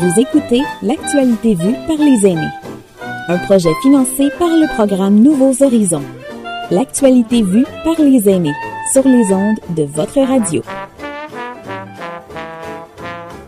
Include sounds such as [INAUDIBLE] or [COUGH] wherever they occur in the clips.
Vous écoutez L'actualité vue par les aînés. Un projet financé par le programme Nouveaux Horizons. L'actualité vue par les aînés sur les ondes de votre radio.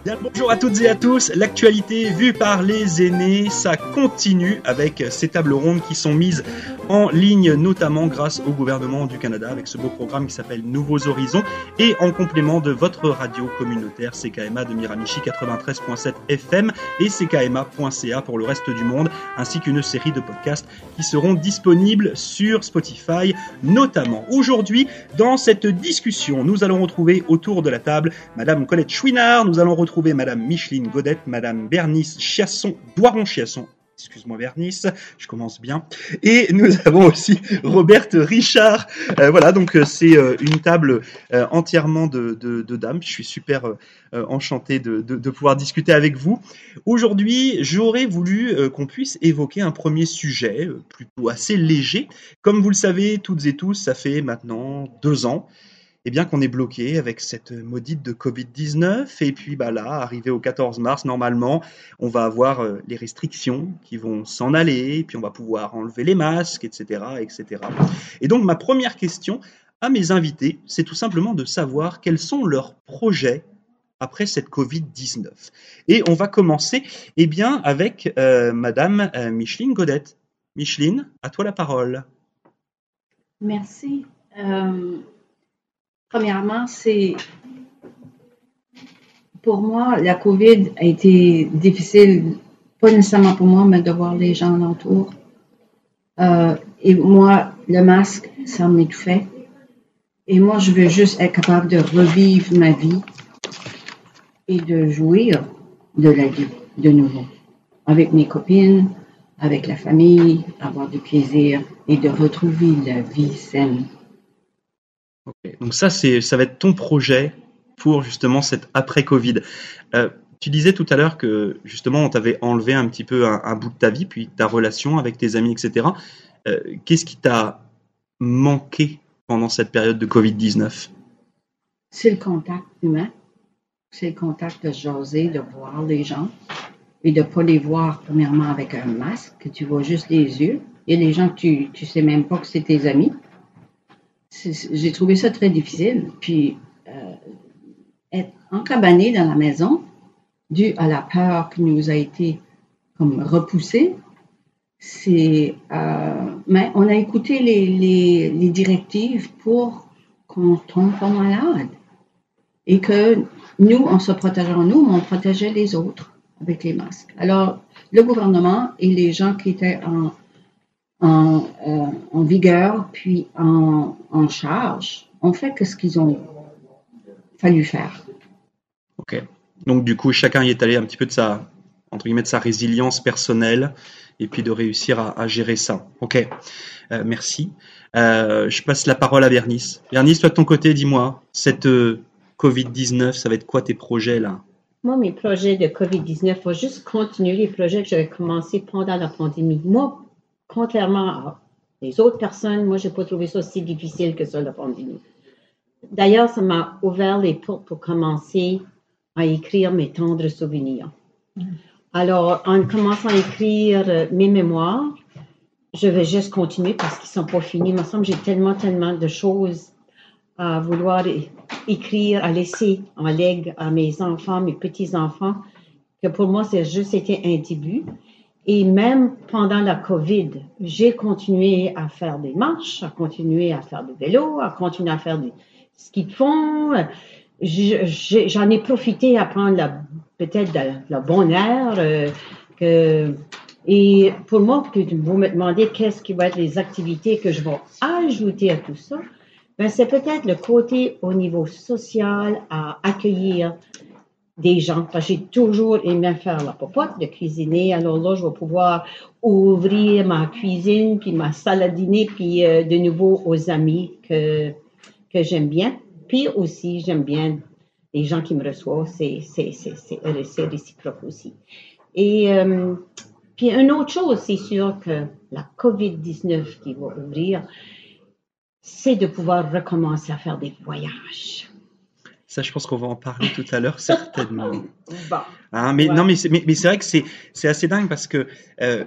Bien, bonjour à toutes et à tous. L'actualité vue par les aînés, ça continue avec ces tables rondes qui sont mises en ligne, notamment grâce au gouvernement du Canada avec ce beau programme qui s'appelle Nouveaux Horizons et en complément de votre radio communautaire CKMA de Miramichi 93.7 FM et CKMA.ca pour le reste du monde, ainsi qu'une série de podcasts qui seront disponibles sur Spotify notamment. Aujourd'hui, dans cette discussion, nous allons retrouver autour de la table Madame Colette Chouinard, nous allons retrouver Madame Micheline Godette, Madame Bernice Chiasson, Doiron-Chiasson, excuse-moi Bernice, je commence bien. Et nous [LAUGHS] avons aussi Robert Richard. Euh, voilà, donc euh, c'est euh, une table entièrement de, dames. Je suis super enchanté de, pouvoir discuter avec vous. Aujourd'hui, j'aurais voulu qu'on puisse évoquer un premier sujet, plutôt assez léger. Comme vous le savez toutes et tous, ça fait maintenant deux ans eh bien qu'on est bloqué avec cette maudite de Covid-19. Et puis bah là, arrivé au 14 mars, normalement, on va avoir euh, les restrictions qui vont s'en aller, et puis on va pouvoir enlever les masques, etc., etc. Et donc ma première question à mes invités, c'est tout simplement de savoir quels sont leurs projets après cette Covid-19. Et on va commencer, eh bien, avec euh, Madame euh, Micheline Godette. Micheline, à toi la parole. Merci. Premièrement, c'est pour moi, la COVID a été difficile, pas nécessairement pour moi, mais de voir les gens alentour. Euh, et moi, le masque, ça m'étouffait. Et moi, je veux juste être capable de revivre ma vie et de jouir de la vie de nouveau. Avec mes copines, avec la famille, avoir du plaisir et de retrouver la vie saine. Donc ça, c'est, ça va être ton projet pour justement cette après-Covid. Euh, tu disais tout à l'heure que justement on t'avait enlevé un petit peu un, bout de ta vie, puis ta relation avec tes amis, etc. Euh, qu'est-ce qui t'a manqué pendant cette période de Covid-19 C'est le contact humain. C'est le contact de jaser, de voir les gens et de ne pas les voir premièrement avec un masque, que tu vois juste les yeux. Il y a gens que tu ne sais même pas que c'est tes amis. J'ai trouvé ça très difficile. Puis, euh, être encabané dans la maison, dû à la peur qui nous a été repoussée, c'est. euh, mais on a écouté les, directives pour qu'on tombe pas malade. Et que nous, on se protégeait en nous, on protégeait les autres avec les masques. Alors, le gouvernement et les gens qui étaient en, en, euh, en vigueur, puis en, en charge, ont fait que ce qu'ils ont fallu faire. Ok. Donc du coup, chacun y est allé un petit peu de sa, entre guillemets, de sa résilience personnelle et puis de réussir à, à gérer ça. Ok. Euh, merci. Euh, je passe la parole à Bernice. Bernice, toi de ton côté, dis-moi, cette euh, Covid-19, ça va être quoi tes projets là? Moi, mes projets de COVID-19, il faut juste continuer les projets que j'avais commencés pendant la pandémie. Moi, contrairement à les autres personnes, moi, je n'ai pas trouvé ça si difficile que ça, la pandémie. D'ailleurs, ça m'a ouvert les portes pour commencer à écrire mes tendres souvenirs. Alors, en commençant à écrire euh, mes mémoires, je vais juste continuer parce qu'ils ne sont pas finis. Il me semble que j'ai tellement, tellement de choses à vouloir écrire, à laisser en legs à mes enfants, mes petits-enfants, que pour moi, c'est juste été un début. Et même pendant la COVID, j'ai continué à faire des marches, à continuer à faire du vélo, à continuer à faire du ski de fond. J'en ai profité à prendre la- peut-être de la bonne air. euh, et pour moi, que vous me demandez qu'est-ce qui va être les activités que je vais ajouter à tout ça, ben, c'est peut-être le côté au niveau social à accueillir des gens. J'ai toujours aimé faire la popote, de cuisiner. Alors là, je vais pouvoir ouvrir ma cuisine, puis ma salle à dîner, puis euh, de nouveau aux amis que, que j'aime bien. Puis aussi, j'aime bien les gens qui me reçoivent. C'est, c'est, c'est, c'est, c'est réciproque aussi. Et euh, puis une autre chose, c'est sûr que la COVID-19 qui va ouvrir, c'est de pouvoir recommencer à faire des voyages. Ça, je pense qu'on va en parler tout à l'heure, certainement. [LAUGHS] Bon. Hein, mais Ouais. non, mais c'est mais, mais c'est vrai que c'est c'est assez dingue parce que euh,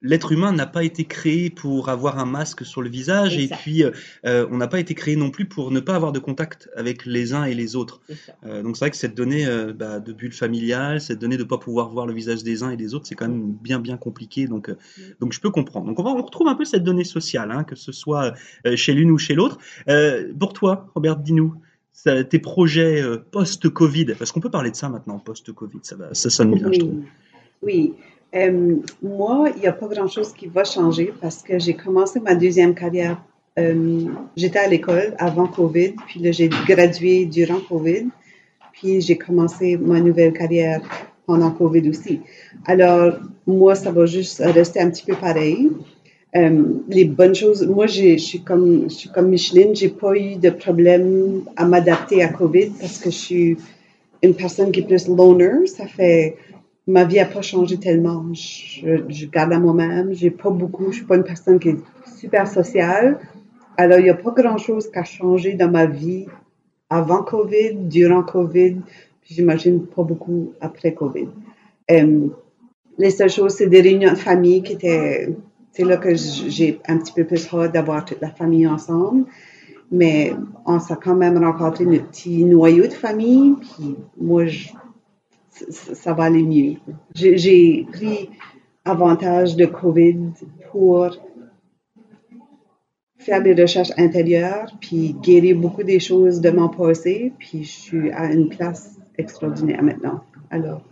l'être humain n'a pas été créé pour avoir un masque sur le visage et puis euh, euh, on n'a pas été créé non plus pour ne pas avoir de contact avec les uns et les autres. Euh, donc c'est vrai que cette donnée euh, bah, de bulle familiale, cette donnée de ne pas pouvoir voir le visage des uns et des autres, c'est quand même bien bien compliqué. Donc donc je peux comprendre. Donc on va on retrouve un peu cette donnée sociale, hein, que ce soit chez l'une ou chez l'autre. Pour toi, Robert, dis-nous. Ça- Tes projets euh, post-Covid, parce qu'on peut parler de ça maintenant, post-Covid, ça, va, ça sonne bien, je trouve. Oui, oui. Euh, moi, il n'y a pas grand-chose qui va changer parce que j'ai commencé ma deuxième carrière. euh, J'étais à l'école avant COVID, puis là, j'ai gradué durant COVID, puis j'ai commencé ma nouvelle carrière pendant COVID aussi. Alors, moi, ça va juste rester un petit peu pareil. Euh, les bonnes choses, moi, je suis comme, je suis comme Micheline, j'ai pas eu de problème à m'adapter à COVID parce que je suis une personne qui est plus loner. Ça fait, ma vie n'a pas changé tellement. Je, je garde à moi-même. J'ai pas beaucoup, je suis pas une personne qui est super sociale. Alors, il n'y a pas grand-chose qui a changé dans ma vie avant COVID, durant COVID, puis j'imagine pas beaucoup après COVID. Euh, les seules choses, c'est des réunions de famille qui étaient, c'est là que j'ai un petit peu plus hâte d'avoir toute la famille ensemble. Mais on s'est quand même rencontré notre petit noyau de famille, puis moi, ça va aller mieux. J'ai j'ai pris avantage de COVID pour faire des recherches intérieures, puis guérir beaucoup des choses de mon passé, puis je suis à une place extraordinaire maintenant. Alors,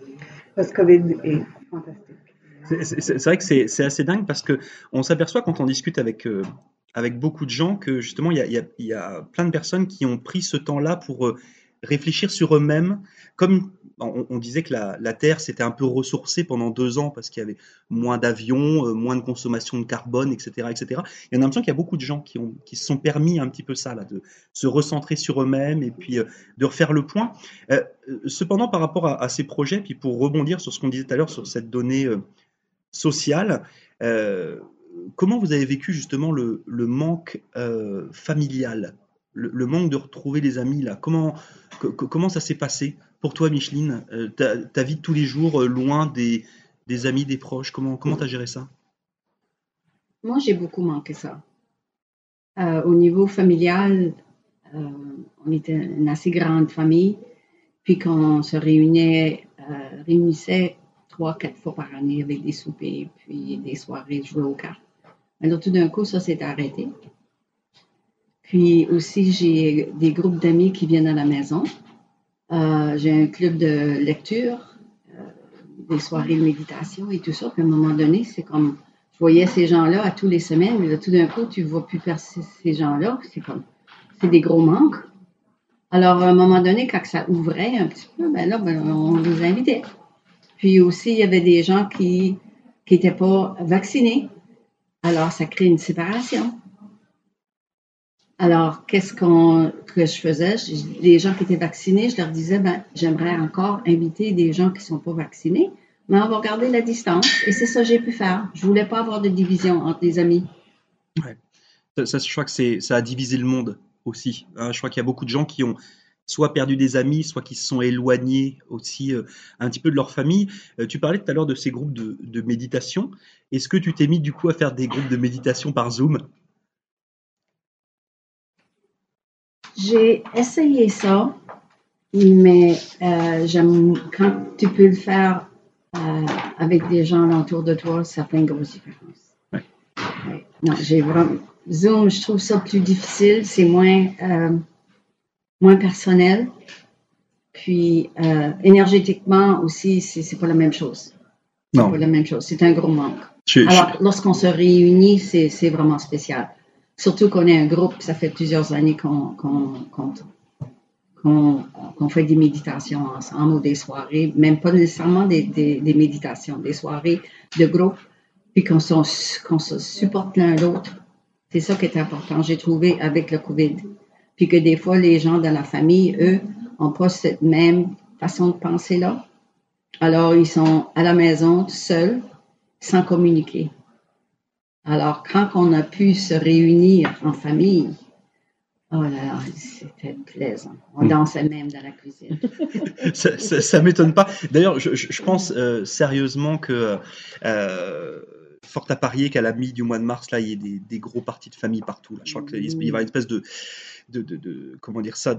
post-COVID est fantastique. C'est- vrai que c'est assez dingue parce que on s'aperçoit quand on discute avec, euh, avec beaucoup de gens que justement il y a, y y a plein de personnes qui ont pris ce temps-là pour euh, réfléchir sur eux-mêmes. Comme on, disait que la, la Terre s'était un peu ressourcée pendant deux ans parce qu'il y avait moins d'avions, euh, moins de consommation de carbone, etc., etc. Et on a l'impression qu'il y a beaucoup de gens qui, ont, qui se sont permis un petit peu ça, là, de se recentrer sur eux-mêmes et puis de refaire le point. Cependant, par rapport à, ces projets, puis pour rebondir sur ce qu'on disait tout à l'heure sur cette donnée sociale, euh, comment vous avez vécu justement le, manque euh, familial, le, manque de retrouver les amis là? Comment, co- co- comment ça s'est passé pour toi, Micheline? Euh, ta, vie de tous les jours, euh, loin des, amis, des proches, comment comment t'as géré ça? Moi, j'ai beaucoup manqué ça. Au niveau familial, on était une assez grande famille, puis quand on se réunissait trois, quatre fois par année avec des soupers, puis des soirées jouer aux cartes. Alors tout d'un coup, ça s'est arrêté. Puis aussi, j'ai des groupes d'amis qui viennent à la maison. Euh, j'ai un club de lecture, euh, des soirées de méditation et tout ça. Puis à un moment donné, c'est comme je voyais ces gens-là à tous les semaines, mais là, tout d'un coup, tu ne vois plus ces gens-là. C'est comme, c'est des gros manques. Alors, à un moment donné, quand ça ouvrait un petit peu, ben là, ben, on les invitait. Puis aussi, il y avait des gens qui n'étaient pas vaccinés. Alors, ça crée une séparation. Alors, qu'est-ce qu'on, que je faisais? Les gens qui étaient vaccinés, je leur disais, ben, j'aimerais encore inviter des gens qui ne sont pas vaccinés, mais on va garder la distance. Et c'est ça que j'ai pu faire. Je voulais pas avoir de division entre les amis. ça, ça, je crois que ça a divisé le monde aussi. hein. je crois qu'il y a beaucoup de gens qui ont soit perdu des amis, soit qui se sont éloignés aussi euh, un petit peu de leur famille. Euh, tu parlais tout à l'heure de ces groupes de, de méditation. Est-ce que tu t'es mis du coup à faire des groupes de méditation par Zoom? J'ai essayé ça, mais euh, j'aime quand tu peux le faire avec des gens autour de toi, ça fait une grosse différence. Ouais. Ouais. Non, j'ai vraiment Zoom, je trouve ça plus difficile, c'est moins moins personnel, puis euh, énergétiquement aussi, c'est c'est pas la même chose. C'est Non. pas la même chose. C'est un gros manque. Je- je- Alors, lorsqu'on se réunit, c'est vraiment spécial. Surtout qu'on est un groupe, ça fait plusieurs années qu'on fait des méditations ensemble ou des soirées, même pas nécessairement des, des- des méditations, des soirées de groupe, puis qu'on se, qu'on se supporte l'un l'autre. C'est ça qui est important, j'ai trouvé, avec le COVID. Puis que des fois, les gens dans la famille, eux, n'ont pas cette même façon de penser-là. Alors, ils sont à la maison, seuls, sans communiquer. Alors, quand on a pu se réunir en famille, Oh là là, c'était plaisant. On dansait même dans la cuisine. [LAUGHS] ça, ça m'étonne pas. D'ailleurs, je, je, je pense euh, sérieusement que euh, fort à parier qu'à la mi du mois de mars, là, il y ait des, gros partis de famille partout. Je crois qu'il va y avoir une espèce de, comment dire ça,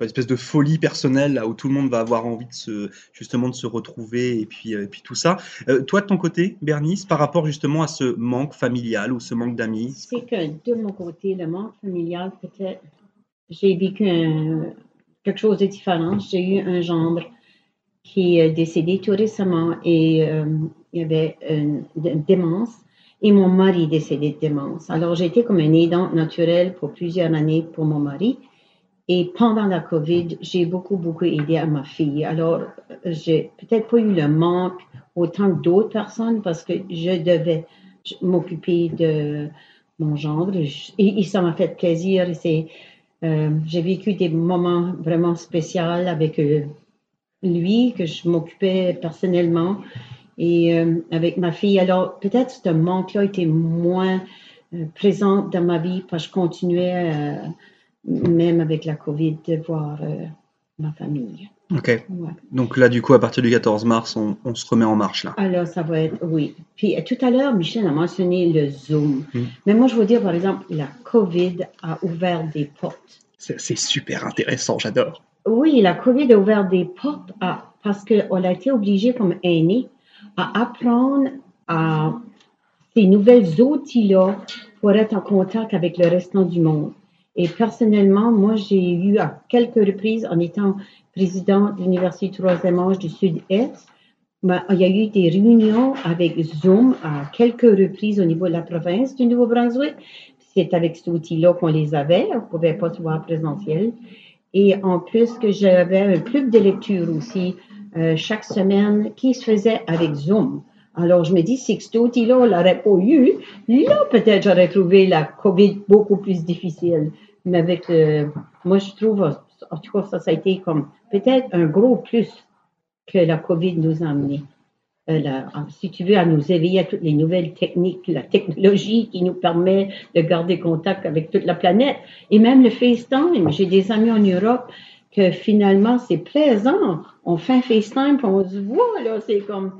une espèce de folie personnelle où tout le monde va avoir envie de se justement de se retrouver et puis euh, tout ça. Euh, toi de ton côté, Bernice, par rapport justement à ce manque familial ou ce manque d'amis? C'est que de mon côté, le manque familial, peut-être, j'ai vécu quelque chose de différent. J'ai eu un gendre qui est décédé tout récemment et euh, il y avait une, une démence et mon mari décédé de démence. Alors été comme une aidante naturelle pour plusieurs années pour mon mari. Et pendant la COVID, j'ai beaucoup, beaucoup aidé à ma fille. Alors, euh, j'ai peut-être pas eu le manque autant que d'autres personnes parce que je devais m'occuper de mon gendre. Et, ça m'a fait plaisir. Euh, j'ai vécu des moments vraiment spéciaux avec euh, lui, que je m'occupais personnellement, et euh, avec ma fille. Alors, peut-être ce manque-là était moins euh, présent dans ma vie parce que je continuais, euh, même avec la COVID, de voir ma famille. Ok. Ouais. Donc là, du coup, à partir du 14 mars, on, on se remet en marche là. Alors, ça va être, oui. Puis tout à l'heure, Michel a mentionné le Zoom. Mm. Mais moi, je veux dire, par exemple, la COVID a ouvert des portes. C'est super intéressant, j'adore. Oui, la COVID a ouvert des portes à- parce qu'on a été obligé comme aînés à apprendre à ces nouvelles outils-là pour être en contact avec le restant du monde. Et personnellement, moi, j'ai eu à quelques reprises, en étant président de l'Université troisième âge du Sud-Est, ben, il y a eu des réunions avec Zoom à quelques reprises au niveau de la province du Nouveau-Brunswick. C'est avec cet outil-là qu'on les avait. On ne pouvait pas se voir présentiel. Et en plus que j'avais un club de lecture aussi euh, chaque semaine qui se faisait avec Zoom. Alors je me dis, si cet outil-là, on l'aurait pas eu, là peut-être j'aurais trouvé la COVID beaucoup plus difficile. Mais avec le, moi je trouve, en tout cas ça, ça a été comme peut-être un gros plus que la COVID nous a amené. Euh, la- si tu veux, à nous éveiller à toutes les nouvelles techniques, la technologie qui nous permet de garder contact avec toute la planète. Et même le FaceTime. J'ai des amis en Europe que finalement, c'est plaisant. On fait un FaceTime puis on se voit, là. C'est comme,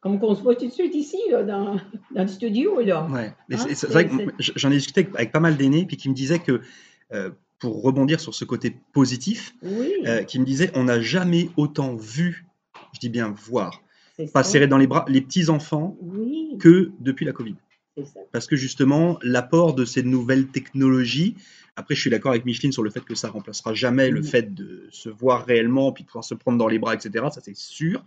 comme qu'on se voit tout de suite ici, là, dans, dans le studio, là. Ouais. Ah, c'est- vrai que j'en ai discuté avec, avec pas mal d'aînés, puis qui me disaient que, euh, pour rebondir sur ce côté positif, Oui, euh, qui me disaient on n'a jamais autant vu, je dis bien voir, pas serrer dans les bras les petits enfants Oui, que depuis la Covid. ça. Parce que justement, l'apport de ces nouvelles technologies, après je suis d'accord avec Micheline sur le fait que ça remplacera jamais le fait de se voir réellement, puis de pouvoir se prendre dans les bras, etc. Ça c'est sûr.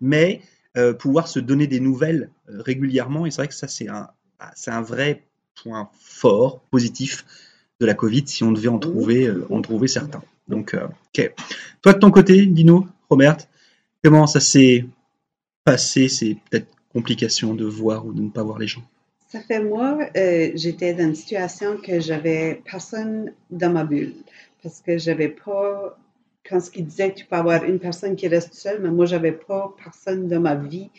Mais euh, pouvoir se donner des nouvelles euh, régulièrement, et c'est vrai que ça c'est un, ah, c'est un vrai point fort, positif de la Covid, si on devait en trouver, euh, en trouver certains. Donc, ok. Toi de ton côté, dis-nous, Robert, comment ça s'est passé ces peut-être complications de voir ou de ne pas voir les gens? Ça fait moi, euh, j'étais dans une situation que j'avais personne dans ma bulle parce que j'avais pas, quand ce qu'il disait que tu peux avoir une personne qui reste seule, mais moi j'avais pas personne dans ma vie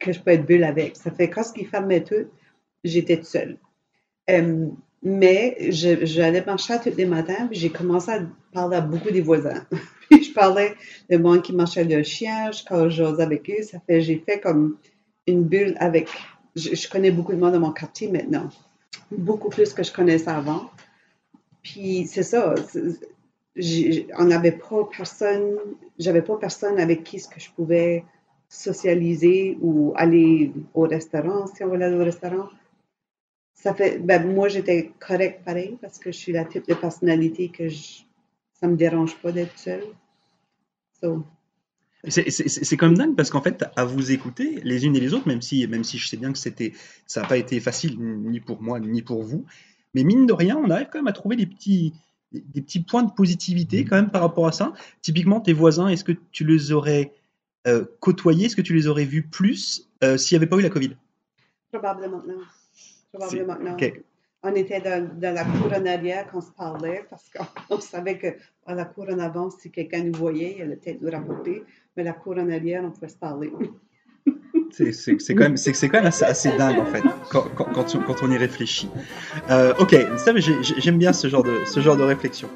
que je peux être bulle avec. Ça fait quand ce qu'il fermait tout, j'étais seule. Euh, mais j'allais marcher tous les matins, puis j'ai commencé à parler à beaucoup des voisins. [LAUGHS] puis je parlais de monde qui marchait le chien, je quand j'osais avec eux, ça fait j'ai fait comme une bulle avec je, connais beaucoup de monde dans mon quartier maintenant, beaucoup plus que je connaissais avant. Puis c'est ça, on n'avait pas personne, j'avais pas personne avec qui ce que je pouvais socialiser ou aller au restaurant, si on voulait aller au restaurant. Ça fait, ben, moi j'étais correcte pareil parce que je suis la type de personnalité que je, ça me dérange pas d'être seule. So, C'est même dingue parce qu'en fait, à vous écouter les unes et les autres, même si, même si je sais bien que c'était, ça n'a pas été facile ni pour moi ni pour vous, mais mine de rien, on arrive quand même à trouver des petits, des, des petits points de positivité quand même par rapport à ça. Typiquement, tes voisins, est-ce que tu les aurais euh, côtoyés, est-ce que tu les aurais vus plus euh, s'il n'y avait pas eu la Covid? Probablement non. Probablement non. ok. On était dans, dans la cour en arrière quand on se parlait parce qu'on [LAUGHS] on savait que à la cour en avant, si quelqu'un nous voyait, il allait peut-être nous rapporter. Mais la cour en arrière, on pouvait se parler. [LAUGHS] C'est quand même, c'est quand même assez, assez, dingue en fait quand, quand, quand, on, quand on y réfléchit. Euh, ok, j'aime bien ce genre de ce genre de réflexion.